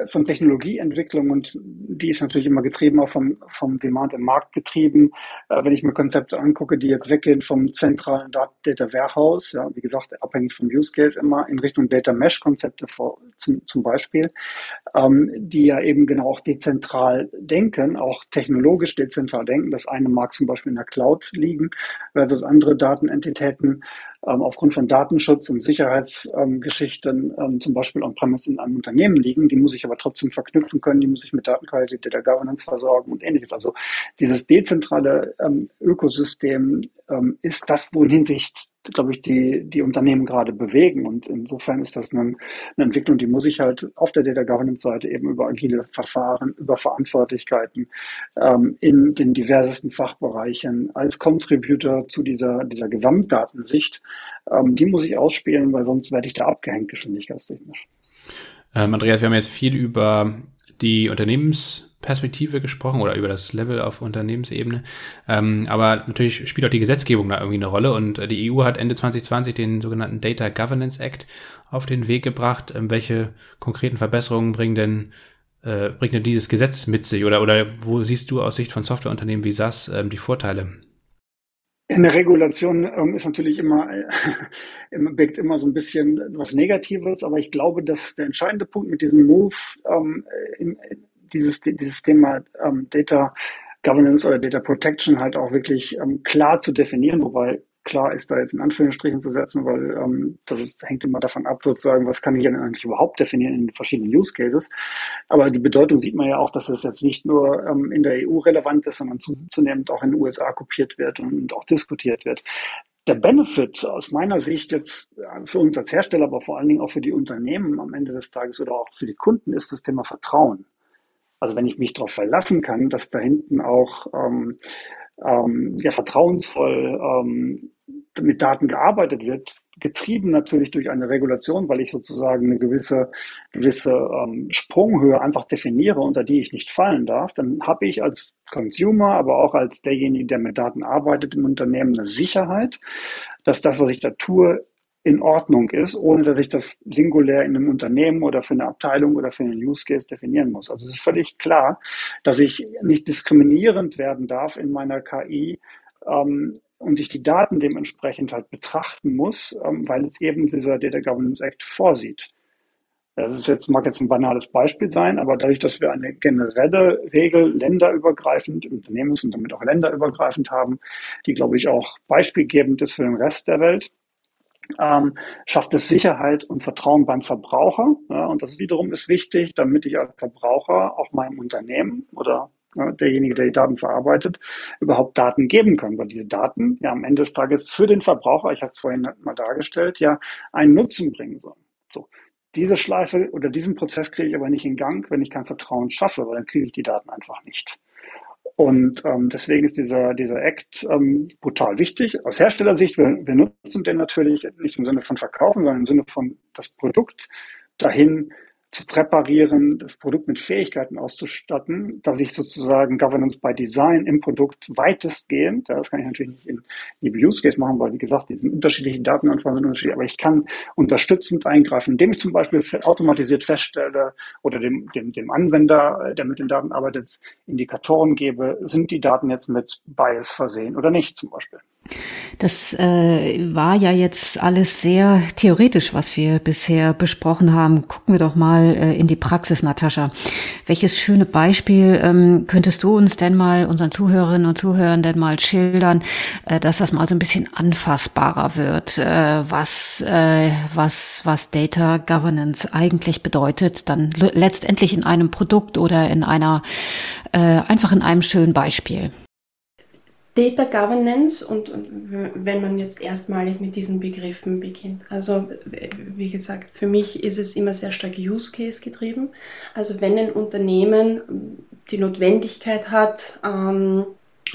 Speaker 4: von Technologieentwicklung und die ist natürlich immer getrieben, auch vom, vom Demand im Markt getrieben. Äh, wenn ich mir Konzepte angucke, die jetzt weggehen vom zentralen Data Warehouse, ja, wie gesagt, abhängig vom Use Case immer in Richtung Data Mesh Konzepte vor, zum, zum Beispiel, ähm, die ja eben genau auch dezentral denken, auch technologisch dezentral denken. Das eine mag zum Beispiel in der Cloud liegen versus andere Datenentitäten ähm, aufgrund von Datenschutz und Sicherheitsgeschichten ähm, zum Beispiel on-premise in einem Unternehmen liegen. Die muss ich aber trotzdem verknüpfen können, die muss ich mit Datenqualität, Data Governance versorgen und ähnliches. Also dieses dezentrale ähm, Ökosystem ähm, ist das, wohin sich glaube ich, die, die Unternehmen gerade bewegen. Und insofern ist das eine, eine Entwicklung, die muss ich halt auf der Data Governance Seite eben über agile Verfahren, über Verantwortlichkeiten ähm, in den diversesten Fachbereichen als Contributor zu dieser, dieser Gesamtdatensicht, ähm, die muss ich ausspielen, weil sonst werde ich da abgehängt geschwindigkeitstechnisch.
Speaker 1: Ähm, Andreas, wir haben jetzt viel über die Unternehmens Perspektive gesprochen oder über das Level auf Unternehmensebene. Ähm, aber natürlich spielt auch die Gesetzgebung da irgendwie eine Rolle und äh, die EU hat Ende 2020 den sogenannten Data Governance Act auf den Weg gebracht. Ähm, welche konkreten Verbesserungen bringen denn äh, bringt denn dieses Gesetz mit sich oder oder wo siehst du aus Sicht von Softwareunternehmen wie SAS ähm, die Vorteile?
Speaker 4: Eine Regulation ähm, ist natürlich immer, äh, birgt immer so ein bisschen was Negatives, aber ich glaube, dass der entscheidende Punkt mit diesem Move ähm, in, dieses, dieses Thema ähm, Data Governance oder Data Protection halt auch wirklich ähm, klar zu definieren, wobei klar ist da jetzt in Anführungsstrichen zu setzen, weil ähm, das ist, hängt immer davon ab, sozusagen, was kann ich denn eigentlich überhaupt definieren in verschiedenen Use Cases. Aber die Bedeutung sieht man ja auch, dass es jetzt nicht nur ähm, in der EU relevant ist, sondern zunehmend auch in den USA kopiert wird und auch diskutiert wird. Der Benefit aus meiner Sicht jetzt äh, für uns als Hersteller, aber vor allen Dingen auch für die Unternehmen am Ende des Tages oder auch für die Kunden ist das Thema Vertrauen. Also wenn ich mich darauf verlassen kann, dass da hinten auch ähm, ähm, ja, vertrauensvoll ähm, mit Daten gearbeitet wird, getrieben natürlich durch eine Regulation, weil ich sozusagen eine gewisse, gewisse ähm, Sprunghöhe einfach definiere, unter die ich nicht fallen darf, dann habe ich als Consumer, aber auch als derjenige, der mit Daten arbeitet im Unternehmen, eine Sicherheit, dass das, was ich da tue, in Ordnung ist, ohne dass ich das singulär in einem Unternehmen oder für eine Abteilung oder für einen Use Case definieren muss. Also es ist völlig klar, dass ich nicht diskriminierend werden darf in meiner KI ähm, und ich die Daten dementsprechend halt betrachten muss, ähm, weil es eben dieser Data Governance Act vorsieht. Das ist jetzt, mag jetzt ein banales Beispiel sein, aber dadurch, dass wir eine generelle Regel länderübergreifend, unternehmens- und damit auch länderübergreifend haben, die, glaube ich, auch beispielgebend ist für den Rest der Welt, ähm, schafft es Sicherheit und Vertrauen beim Verbraucher. Ja, und das wiederum ist wichtig, damit ich als Verbraucher auch meinem Unternehmen oder ne, derjenige, der die Daten verarbeitet, überhaupt Daten geben kann, weil diese Daten ja am Ende des Tages für den Verbraucher, ich hatte es vorhin mal dargestellt, ja einen Nutzen bringen sollen. So. Diese Schleife oder diesen Prozess kriege ich aber nicht in Gang, wenn ich kein Vertrauen schaffe, weil dann kriege ich die Daten einfach nicht. Und ähm, deswegen ist dieser, dieser Act ähm, brutal wichtig. Aus Herstellersicht, wir, wir nutzen den natürlich nicht im Sinne von verkaufen, sondern im Sinne von das Produkt dahin zu präparieren, das Produkt mit Fähigkeiten auszustatten, dass ich sozusagen Governance by Design im Produkt weitestgehend, das kann ich natürlich nicht in jedem Use Case machen, weil wie gesagt, die sind unterschiedliche Datenanfragen sind unterschiedlich, aber ich kann unterstützend eingreifen, indem ich zum Beispiel automatisiert feststelle oder dem, dem, dem Anwender, der mit den Daten arbeitet, Indikatoren gebe, sind die Daten jetzt mit Bias versehen oder nicht zum Beispiel.
Speaker 2: Das äh, war ja jetzt alles sehr theoretisch, was wir bisher besprochen haben. Gucken wir doch mal äh, in die Praxis, Natascha. Welches schöne Beispiel ähm, könntest du uns denn mal, unseren Zuhörerinnen und Zuhörern denn mal schildern, äh, dass das mal so ein bisschen anfassbarer wird, äh, was, äh, was, was Data Governance eigentlich bedeutet, dann letztendlich in einem Produkt oder in einer, äh, einfach in einem schönen Beispiel.
Speaker 3: Data Governance und, wenn man jetzt erstmalig mit diesen Begriffen beginnt. Also wie gesagt, für mich ist es immer sehr stark Use Case getrieben. Also wenn ein Unternehmen die Notwendigkeit hat, ähm,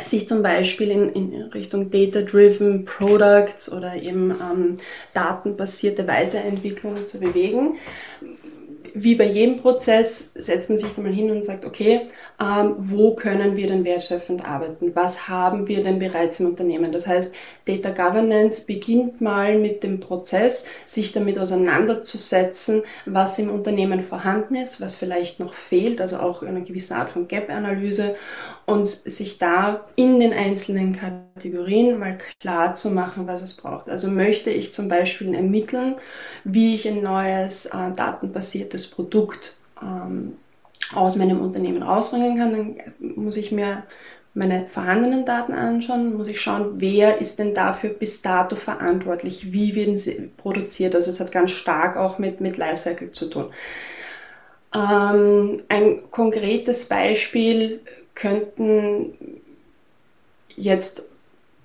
Speaker 3: sich zum Beispiel in, in Richtung Data-Driven Products oder eben ähm, datenbasierte Weiterentwicklung zu bewegen, wie bei jedem Prozess setzt man sich dann mal hin und sagt, okay, ähm, wo können wir denn wertschöpfend arbeiten? Was haben wir denn bereits im Unternehmen? Das heißt, Data Governance beginnt mal mit dem Prozess, sich damit auseinanderzusetzen, was im Unternehmen vorhanden ist, was vielleicht noch fehlt, also auch eine gewisse Art von Gap-Analyse und sich da in den einzelnen Kategorien mal klar zu machen, was es braucht. Also möchte ich zum Beispiel ermitteln, wie ich ein neues äh, datenbasiertes Produkt ähm, aus meinem Unternehmen rausbringen kann, dann muss ich mir meine vorhandenen Daten anschauen, muss ich schauen, wer ist denn dafür bis dato verantwortlich, wie werden sie produziert. Also es hat ganz stark auch mit, mit Lifecycle zu tun. Ähm, ein konkretes Beispiel könnten jetzt,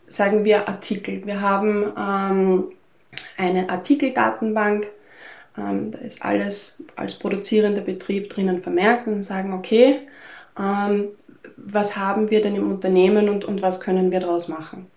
Speaker 3: sagen wir, Artikel. Wir haben ähm, eine Artikeldatenbank, ähm, da ist alles als produzierender Betrieb drinnen vermerkt und sagen, okay, ähm, was haben wir denn im Unternehmen und, und was können wir daraus machen?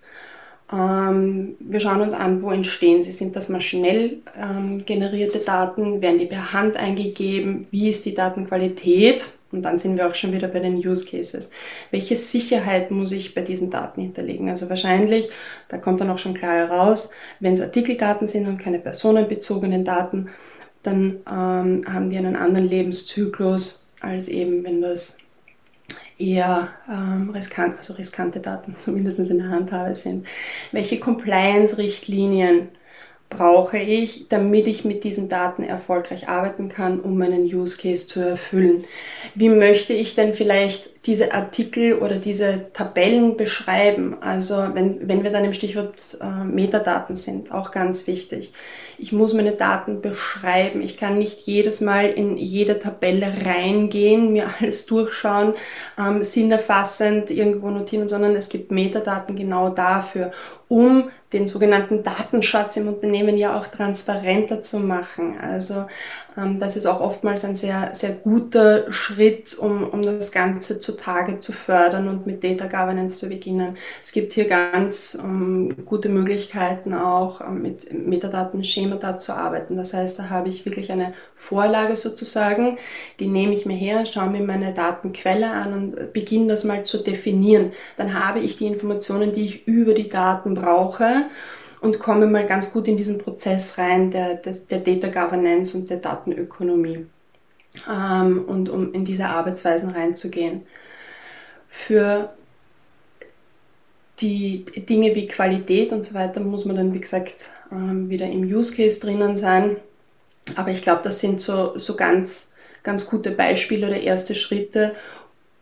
Speaker 3: Ähm, wir schauen uns an, wo entstehen sie. Sind das maschinell ähm, generierte Daten? Werden die per Hand eingegeben? Wie ist die Datenqualität? Und dann sind wir auch schon wieder bei den Use Cases. Welche Sicherheit muss ich bei diesen Daten hinterlegen? Also wahrscheinlich, da kommt dann auch schon klar heraus, wenn es Artikeldaten sind und keine personenbezogenen Daten, dann ähm, haben die einen anderen Lebenszyklus, als eben wenn das eher ähm, riskant, also riskante Daten zumindest in der Handhabe sind. Welche Compliance-Richtlinien brauche ich, damit ich mit diesen Daten erfolgreich arbeiten kann, um meinen Use Case zu erfüllen? Wie möchte ich denn vielleicht diese Artikel oder diese Tabellen beschreiben? Also wenn, wenn wir dann im Stichwort äh, Metadaten sind, auch ganz wichtig. Ich muss meine Daten beschreiben. Ich kann nicht jedes Mal in jede Tabelle reingehen, mir alles durchschauen, ähm, sinnerfassend irgendwo notieren, sondern es gibt Metadaten genau dafür, um den sogenannten Datenschatz im Unternehmen ja auch transparenter zu machen. Also das ist auch oftmals ein sehr, sehr guter Schritt, um, um das Ganze zutage zu fördern und mit Data Governance zu beginnen. Es gibt hier ganz um, ähm, gute Möglichkeiten auch um, ähm, mit Metadaten, Schemata zu arbeiten. Das heißt, da habe ich wirklich eine Vorlage sozusagen, die nehme ich mir her, schaue mir meine Datenquelle an und beginne das mal zu definieren. Dann habe ich die Informationen, die ich über die Daten brauche und komme mal ganz gut in diesen Prozess rein der, der, der Data Governance und der Datenökonomie ähm, und um in diese Arbeitsweisen reinzugehen. Für die Dinge wie Qualität und so weiter muss man dann, wie gesagt, ähm, wieder im Use Case drinnen sein. Aber ich glaube, das sind so, so ganz, ganz gute Beispiele oder erste Schritte,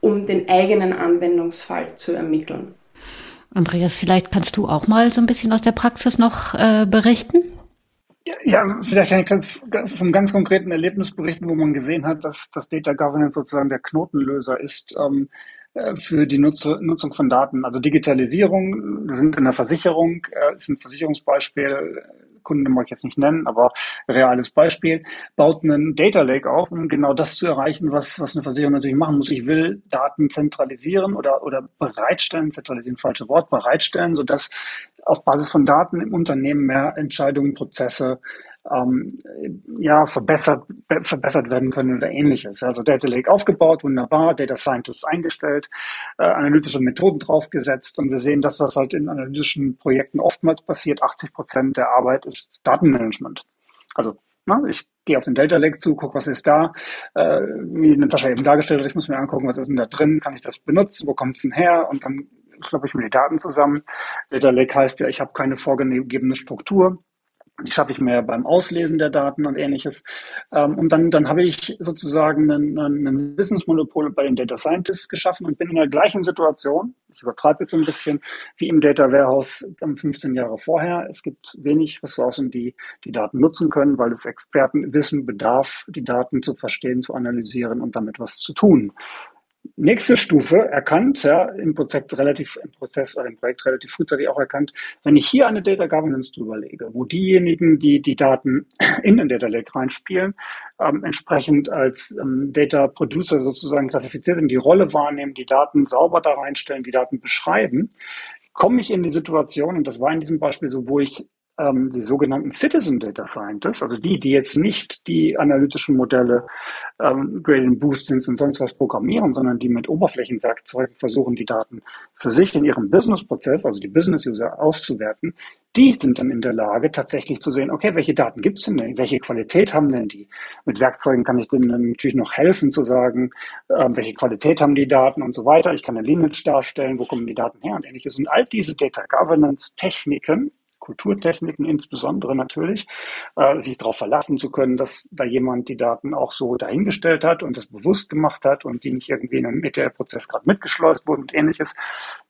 Speaker 3: um den eigenen Anwendungsfall zu ermitteln.
Speaker 2: Andreas, vielleicht kannst du auch mal so ein bisschen aus der Praxis noch äh, berichten?
Speaker 4: Ja, vielleicht kann ich ganz, vom ganz konkreten Erlebnis berichten, wo man gesehen hat, dass das Data Governance sozusagen der Knotenlöser ist. Ähm, äh, für die Nutze, Nutzung von Daten. Also Digitalisierung, wir sind in der Versicherung, äh, ist ein Versicherungsbeispiel, Kunden mag ich jetzt nicht nennen, aber reales Beispiel, baut einen Data Lake auf, um genau das zu erreichen, was, was eine Versicherung natürlich machen muss. Ich will Daten zentralisieren oder, oder bereitstellen, zentralisieren, falsche Wort, bereitstellen, sodass auf Basis von Daten im Unternehmen mehr Entscheidungen, Prozesse ähm, ja, verbessert, verbessert werden können oder ähnliches. Also Data Lake aufgebaut, wunderbar, Data Scientists eingestellt, äh, analytische Methoden draufgesetzt und wir sehen das, was halt in analytischen Projekten oftmals passiert. 80 Prozent der Arbeit ist Datenmanagement. Also na, ich gehe auf den Data Lake zu, gucke, was ist da, äh, wie Natascha eben dargestellt hat, ich muss mir angucken, was ist denn da drin, kann ich das benutzen, wo kommt es denn her und dann kloppe ich mir die Daten zusammen. Data Lake heißt ja, ich habe keine vorgegebene Struktur die schaffe ich mir beim Auslesen der Daten und ähnliches. Ähm, und dann, dann habe ich sozusagen ein, ein Wissensmonopol bei den Data Scientists geschaffen und bin in der gleichen Situation, ich übertreibe jetzt ein bisschen, wie im Data Warehouse 15 Jahre vorher. Es gibt wenig Ressourcen, die die Daten nutzen können, weil es Experten wissen, bedarf, die Daten zu verstehen, zu analysieren und damit was zu tun nächste Stufe erkannt, ja, im Prozess relativ, im Prozess oder im Projekt relativ frühzeitig auch erkannt, wenn ich hier eine Data Governance drüber lege, wo diejenigen, die die Daten in den Data Lake reinspielen, ähm, entsprechend als ähm, Data Producer sozusagen klassifiziert und die Rolle wahrnehmen, die Daten sauber da reinstellen, die Daten beschreiben, komme ich in die Situation, und das war in diesem Beispiel so, wo ich ähm, die sogenannten Citizen Data Scientists, also die, die jetzt nicht die analytischen Modelle ähm, Gradient Boostings und sonst was programmieren, sondern die mit Oberflächenwerkzeugen versuchen, die Daten für sich in ihrem Business-Prozess, also die Business-User auszuwerten, die sind dann in der Lage, tatsächlich zu sehen, okay, welche Daten gibt es denn, denn? welche Qualität haben denn die? Mit Werkzeugen kann ich denen natürlich noch helfen zu sagen, äh, welche Qualität haben die Daten und so weiter. Ich kann eine Lineage darstellen, wo kommen die Daten her und ähnliches. Und all diese Data Governance Techniken Kulturtechniken insbesondere natürlich, äh, sich darauf verlassen zu können, dass da jemand die Daten auch so dahingestellt hat und das bewusst gemacht hat und die nicht irgendwie in einem ETL-Prozess gerade mitgeschleust wurden und ähnliches.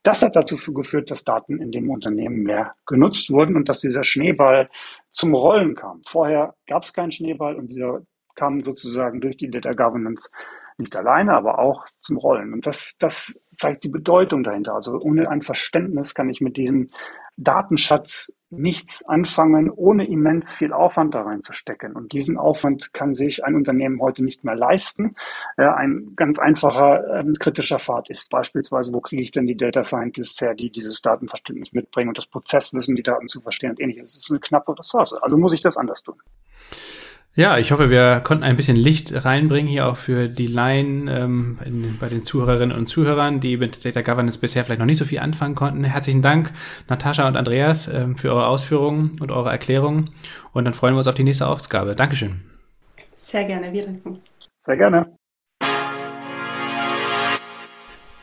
Speaker 4: Das hat dazu geführt, dass Daten in dem Unternehmen mehr genutzt wurden und dass dieser Schneeball zum Rollen kam. Vorher gab es keinen Schneeball und dieser kam sozusagen durch die Data Governance nicht alleine, aber auch zum Rollen. Und das, das zeigt die Bedeutung dahinter. Also ohne ein Verständnis kann ich mit diesem Datenschatz nichts anfangen, ohne immens viel Aufwand da reinzustecken. Und diesen Aufwand kann sich ein Unternehmen heute nicht mehr leisten. ein ganz einfacher ähm, kritischer Pfad ist beispielsweise, wo kriege ich denn die Data Scientists her, die dieses Datenverständnis mitbringen und das Prozesswissen, die Daten zu verstehen und ähnliches. Es ist eine knappe Ressource. Also muss ich das anders tun.
Speaker 1: Ja, ich hoffe, wir konnten ein bisschen Licht reinbringen hier auch für die Laien ähm, in, bei den Zuhörerinnen und Zuhörern, die mit Data Governance bisher vielleicht noch nicht so viel anfangen konnten. Herzlichen Dank, Natascha und Andreas, ähm, für eure Ausführungen und eure Erklärungen. Und dann freuen wir uns auf die nächste Aufgabe. Dankeschön.
Speaker 3: Sehr gerne, wir danken.
Speaker 4: Sehr gerne.